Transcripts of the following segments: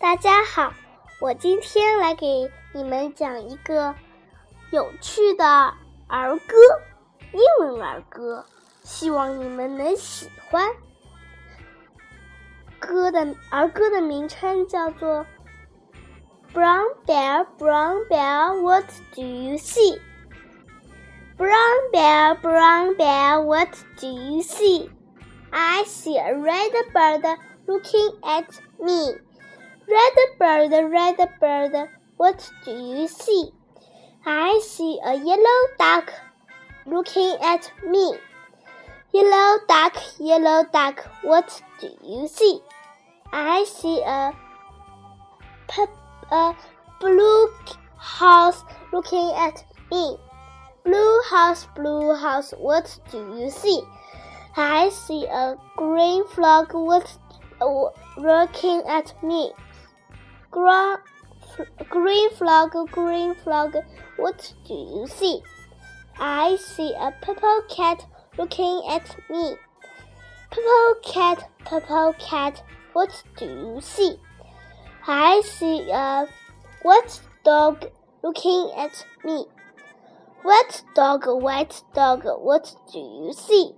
大家好，我今天来给你们讲一个有趣的儿歌，英文儿歌，希望你们能喜欢。歌的儿歌的名称叫做《Brown Bear, Brown Bear, What do you see? Brown Bear, Brown Bear, What do you see? I see a red bird looking at me. Red bird, red bird, what do you see? I see a yellow duck looking at me. Yellow duck, yellow duck, what do you see? I see a, a blue house looking at me. Blue house, blue house, what do you see? I see a green frog what, looking at me. Gra green frog, green frog, what do you see? I see a purple cat looking at me. Purple cat, purple cat, what do you see? I see a white dog looking at me. White dog, white dog, what do you see?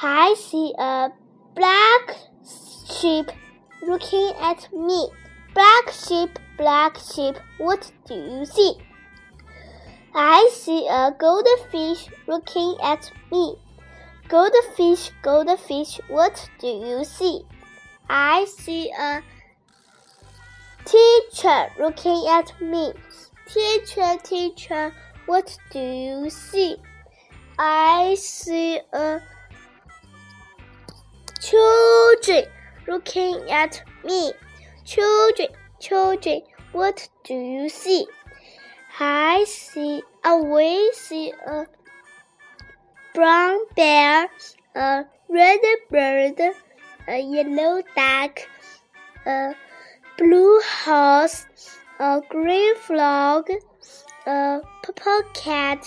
I see a black sheep looking at me. Black sheep, black sheep, what do you see? I see a goldfish looking at me. Goldfish, goldfish, what do you see? I see a teacher looking at me. Teacher, teacher, what do you see? I see a children looking at me. Children, children, what do you see? I see, a we see a brown bear, a red bird, a yellow duck, a blue horse, a green frog, a purple cat,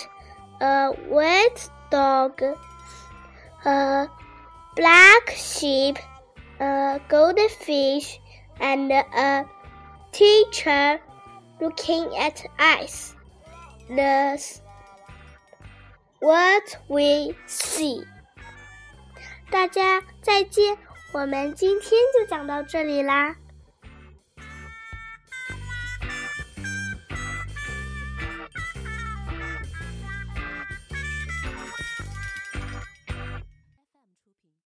a white dog, a black sheep, a goldfish, and a teacher looking at us. That's what we see. 大家再见，我们今天就讲到这里啦。